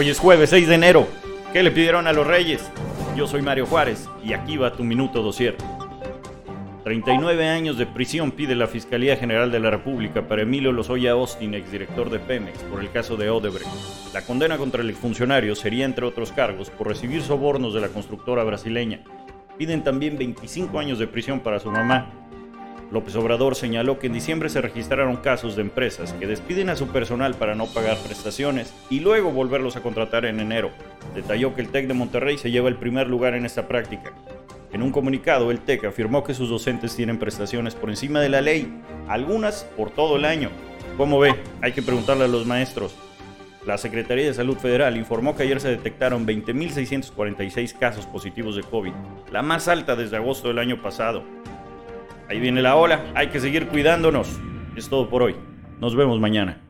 Hoy es jueves 6 de enero. ¿Qué le pidieron a los reyes? Yo soy Mario Juárez y aquí va tu minuto dosier. 39 años de prisión pide la Fiscalía General de la República para Emilio Lozoya Austin, exdirector de Pemex, por el caso de Odebrecht. La condena contra el exfuncionario sería, entre otros cargos, por recibir sobornos de la constructora brasileña. Piden también 25 años de prisión para su mamá, López Obrador señaló que en diciembre se registraron casos de empresas que despiden a su personal para no pagar prestaciones y luego volverlos a contratar en enero. Detalló que el TEC de Monterrey se lleva el primer lugar en esta práctica. En un comunicado, el TEC afirmó que sus docentes tienen prestaciones por encima de la ley, algunas por todo el año. ¿Cómo ve? Hay que preguntarle a los maestros. La Secretaría de Salud Federal informó que ayer se detectaron 20.646 casos positivos de COVID, la más alta desde agosto del año pasado. Ahí viene la ola, hay que seguir cuidándonos. Es todo por hoy. Nos vemos mañana.